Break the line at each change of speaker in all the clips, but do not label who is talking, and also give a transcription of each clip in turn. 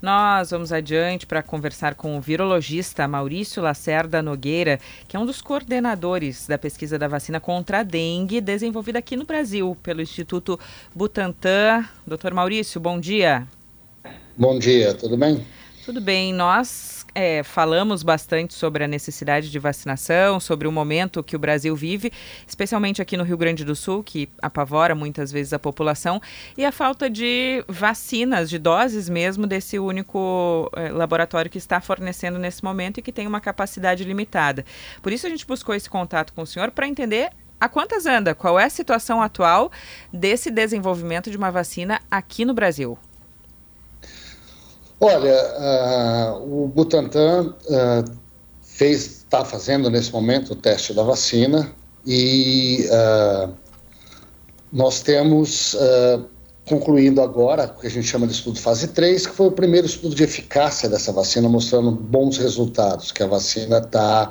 Nós vamos adiante para conversar com o virologista Maurício Lacerda Nogueira, que é um dos coordenadores da pesquisa da vacina contra a dengue, desenvolvida aqui no Brasil pelo Instituto Butantan. Doutor Maurício, bom dia.
Bom dia, tudo bem?
Tudo bem. Nós é, falamos bastante sobre a necessidade de vacinação, sobre o momento que o Brasil vive, especialmente aqui no Rio Grande do Sul, que apavora muitas vezes a população, e a falta de vacinas, de doses mesmo, desse único é, laboratório que está fornecendo nesse momento e que tem uma capacidade limitada. Por isso a gente buscou esse contato com o senhor para entender a quantas anda? Qual é a situação atual desse desenvolvimento de uma vacina aqui no Brasil?
Olha, uh, o Butantan uh, fez, está fazendo nesse momento o teste da vacina e uh, nós temos concluindo agora o que a gente chama de estudo fase 3, que foi o primeiro estudo de eficácia dessa vacina, mostrando bons resultados, que a vacina está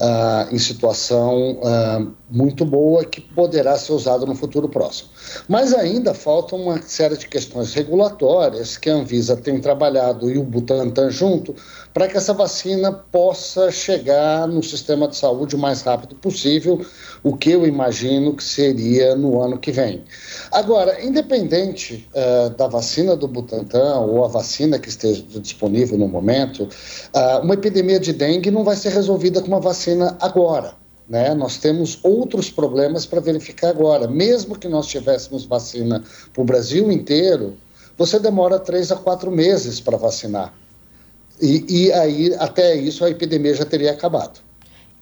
uh, em situação uh, muito boa que poderá ser usada no futuro próximo. Mas ainda falta uma série de questões regulatórias que a Anvisa tem trabalhado e o Butantan junto para que essa vacina possa chegar no sistema de saúde o mais rápido possível, o que eu imagino que seria no ano que vem. Agora, independente uh, da vacina do Butantan ou a vacina que esteja disponível no momento, uh, uma epidemia de dengue não vai ser resolvida com uma vacina agora. Né? Nós temos outros problemas para verificar agora. Mesmo que nós tivéssemos vacina para o Brasil inteiro, você demora três a quatro meses para vacinar. E, e aí, até isso, a epidemia já teria acabado.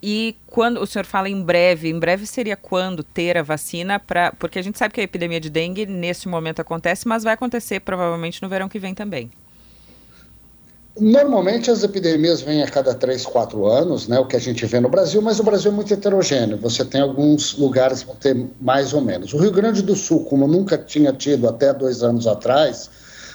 E quando o senhor fala em breve, em breve seria quando ter a vacina para, porque a gente sabe que a epidemia de dengue nesse momento acontece, mas vai acontecer provavelmente no verão que vem também.
Normalmente as epidemias vêm a cada três, quatro anos, né, o que a gente vê no Brasil, mas o Brasil é muito heterogêneo. Você tem alguns lugares que vão ter mais ou menos. O Rio Grande do Sul, como nunca tinha tido até dois anos atrás,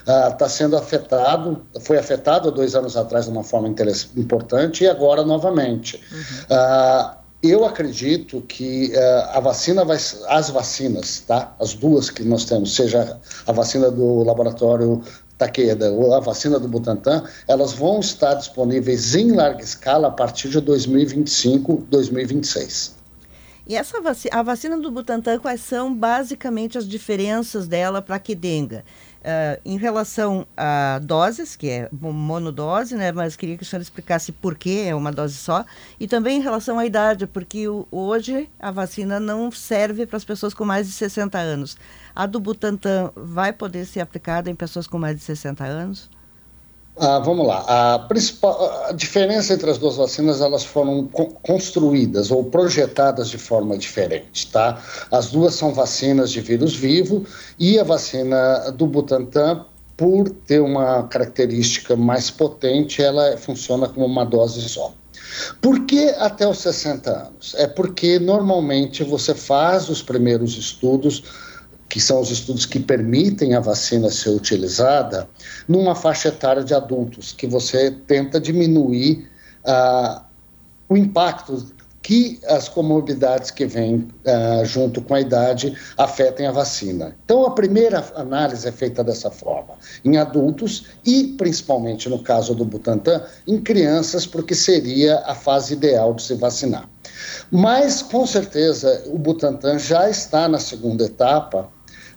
está uh, sendo afetado, foi afetado dois anos atrás de uma forma importante e agora novamente. Uhum. Uh, eu acredito que uh, a vacina vai, as vacinas, tá? As duas que nós temos, seja a vacina do laboratório Takeda ou a vacina do Butantan, elas vão estar disponíveis em larga escala a partir de 2025, 2026.
E essa a vacina do Butantan, quais são basicamente as diferenças dela para a Quidenga? Uh, em relação a doses, que é monodose, né? Mas queria que o senhor explicasse por que é uma dose só. E também em relação à idade, porque o, hoje a vacina não serve para as pessoas com mais de 60 anos. A do Butantan vai poder ser aplicada em pessoas com mais de 60 anos?
Ah, vamos lá. A, principal, a diferença entre as duas vacinas, elas foram co construídas ou projetadas de forma diferente, tá? As duas são vacinas de vírus vivo e a vacina do Butantan, por ter uma característica mais potente, ela funciona como uma dose só. Por que até os 60 anos? É porque normalmente você faz os primeiros estudos que são os estudos que permitem a vacina ser utilizada, numa faixa etária de adultos, que você tenta diminuir uh, o impacto que as comorbidades que vêm uh, junto com a idade afetem a vacina. Então, a primeira análise é feita dessa forma, em adultos e, principalmente no caso do Butantan, em crianças, porque seria a fase ideal de se vacinar. Mas, com certeza, o Butantan já está na segunda etapa,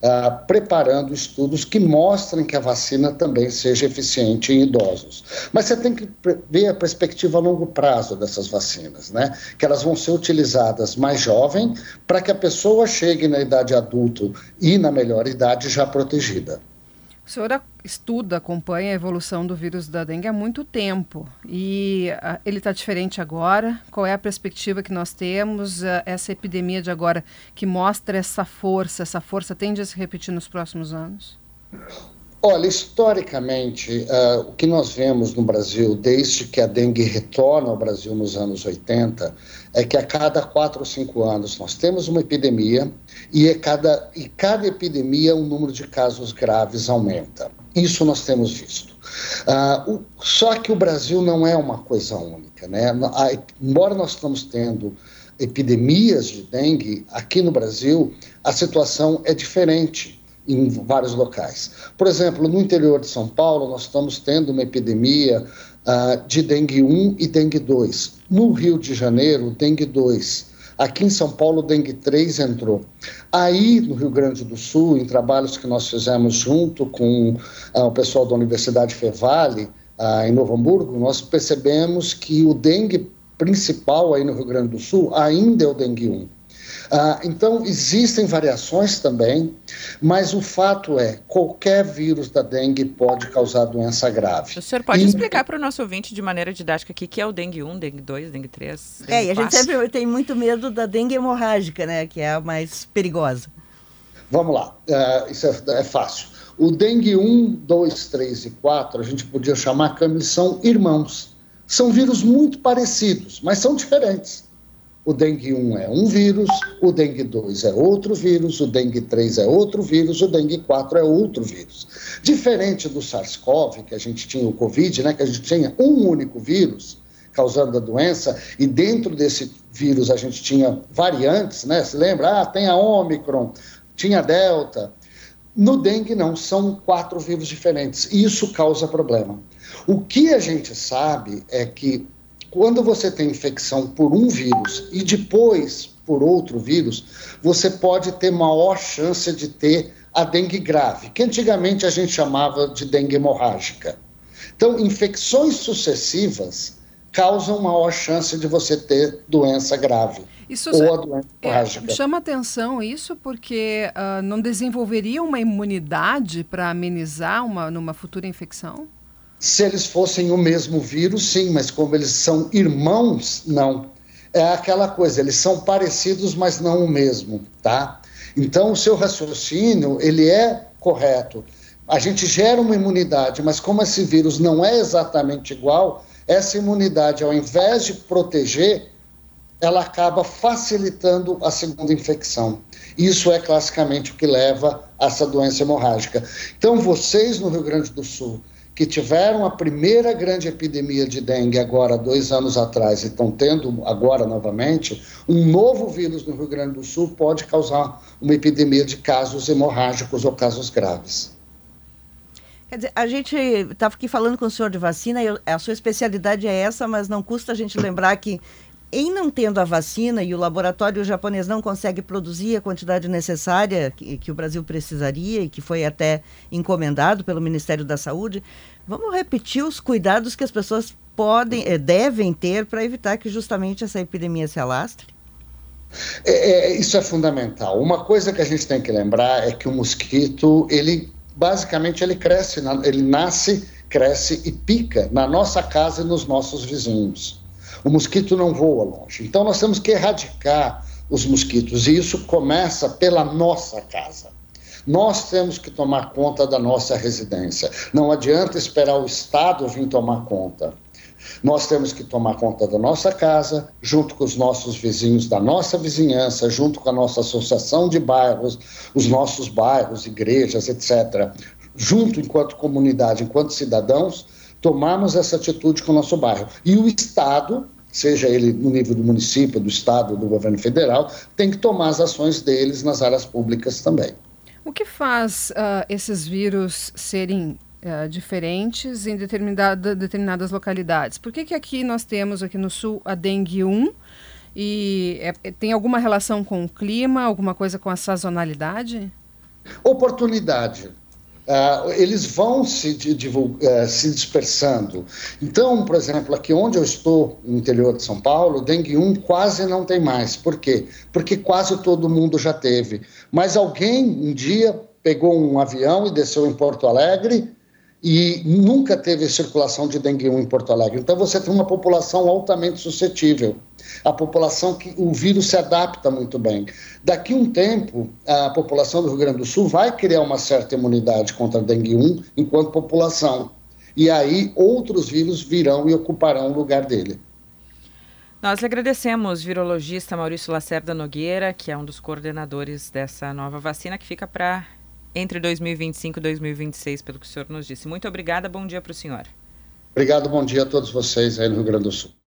uh, preparando estudos que mostrem que a vacina também seja eficiente em idosos. Mas você tem que ver a perspectiva a longo prazo dessas vacinas, né? Que elas vão ser utilizadas mais jovem para que a pessoa chegue na idade adulta e na melhor idade já protegida.
O senhor estuda, acompanha a evolução do vírus da dengue há muito tempo e uh, ele está diferente agora. Qual é a perspectiva que nós temos? Uh, essa epidemia de agora que mostra essa força, essa força tende a se repetir nos próximos anos?
Olha, historicamente, uh, o que nós vemos no Brasil, desde que a dengue retorna ao Brasil nos anos 80, é que a cada quatro ou cinco anos nós temos uma epidemia e, é cada, e cada epidemia o número de casos graves aumenta. Isso nós temos visto. Uh, o, só que o Brasil não é uma coisa única. Né? A, embora nós estamos tendo epidemias de dengue, aqui no Brasil a situação é diferente em vários locais. Por exemplo, no interior de São Paulo, nós estamos tendo uma epidemia uh, de dengue 1 e dengue 2. No Rio de Janeiro, dengue 2. Aqui em São Paulo, dengue 3 entrou. Aí, no Rio Grande do Sul, em trabalhos que nós fizemos junto com uh, o pessoal da Universidade Fevale, uh, em Novo Hamburgo, nós percebemos que o dengue principal aí no Rio Grande do Sul ainda é o dengue 1. Ah, então, existem variações também, mas o fato é, qualquer vírus da dengue pode causar doença grave.
O senhor pode e... explicar para o nosso ouvinte de maneira didática aqui que é o dengue 1, dengue 2, dengue 3, dengue
É, e a gente sempre tem muito medo da dengue hemorrágica, né, que é a mais perigosa.
Vamos lá, uh, isso é, é fácil. O dengue 1, 2, 3 e 4, a gente podia chamar que eles são irmãos. São vírus muito parecidos, mas são diferentes. O dengue 1 é um vírus, o dengue 2 é outro vírus, o dengue 3 é outro vírus, o dengue 4 é outro vírus. Diferente do SARS-CoV, que a gente tinha o Covid, né, que a gente tinha um único vírus causando a doença, e dentro desse vírus a gente tinha variantes, né? Se lembra? Ah, tem a Omicron, tinha a Delta. No dengue, não, são quatro vírus diferentes, e isso causa problema. O que a gente sabe é que quando você tem infecção por um vírus e depois por outro vírus, você pode ter maior chance de ter a dengue grave, que antigamente a gente chamava de dengue hemorrágica. Então, infecções sucessivas causam maior chance de você ter doença grave. Isso ou a doença
é, hemorrágica. Chama atenção isso porque uh, não desenvolveria uma imunidade para amenizar uma, numa futura infecção?
Se eles fossem o mesmo vírus, sim, mas como eles são irmãos, não. É aquela coisa, eles são parecidos, mas não o mesmo, tá? Então, o seu raciocínio, ele é correto. A gente gera uma imunidade, mas como esse vírus não é exatamente igual, essa imunidade, ao invés de proteger, ela acaba facilitando a segunda infecção. Isso é classicamente o que leva a essa doença hemorrágica. Então, vocês no Rio Grande do Sul, que tiveram a primeira grande epidemia de dengue agora, dois anos atrás, e estão tendo agora novamente, um novo vírus no Rio Grande do Sul pode causar uma epidemia de casos hemorrágicos ou casos graves.
Quer dizer, a gente estava aqui falando com o senhor de vacina, e a sua especialidade é essa, mas não custa a gente lembrar que em não tendo a vacina e o laboratório japonês não consegue produzir a quantidade necessária que, que, o Brasil precisaria e que foi até encomendado pelo Ministério da Saúde, vamos repetir os cuidados que as pessoas podem, eh, devem ter para evitar que justamente essa epidemia se alastre?
É, é, isso é fundamental. Uma coisa que a gente tem que lembrar é que o mosquito, ele basicamente ele cresce, ele nasce, cresce e pica na nossa casa e nos nossos vizinhos. O mosquito não voa longe. Então nós temos que erradicar os mosquitos e isso começa pela nossa casa. Nós temos que tomar conta da nossa residência. Não adianta esperar o Estado vir tomar conta. Nós temos que tomar conta da nossa casa, junto com os nossos vizinhos da nossa vizinhança, junto com a nossa associação de bairros, os nossos bairros, igrejas, etc. Junto, enquanto comunidade, enquanto cidadãos, tomarmos essa atitude com o nosso bairro. E o Estado, seja ele no nível do município, do Estado, do governo federal, tem que tomar as ações deles nas áreas públicas também.
O que faz uh, esses vírus serem uh, diferentes em determinada, determinadas localidades? Por que, que aqui nós temos, aqui no sul, a dengue 1 e é, tem alguma relação com o clima, alguma coisa com a sazonalidade?
Oportunidade. Uh, eles vão se, uh, se dispersando. Então, por exemplo, aqui onde eu estou, no interior de São Paulo, dengue 1 quase não tem mais. Por quê? Porque quase todo mundo já teve. Mas alguém um dia pegou um avião e desceu em Porto Alegre e nunca teve circulação de dengue 1 em Porto Alegre. Então você tem uma população altamente suscetível. A população que o vírus se adapta muito bem. Daqui um tempo, a população do Rio Grande do Sul vai criar uma certa imunidade contra a dengue 1 enquanto população. E aí outros vírus virão e ocuparão o lugar dele.
Nós agradecemos, virologista Maurício Lacerda Nogueira, que é um dos coordenadores dessa nova vacina que fica para entre 2025 e 2026, pelo que o senhor nos disse. Muito obrigada, bom dia para o senhor.
Obrigado, bom dia a todos vocês aí no Rio Grande do Sul.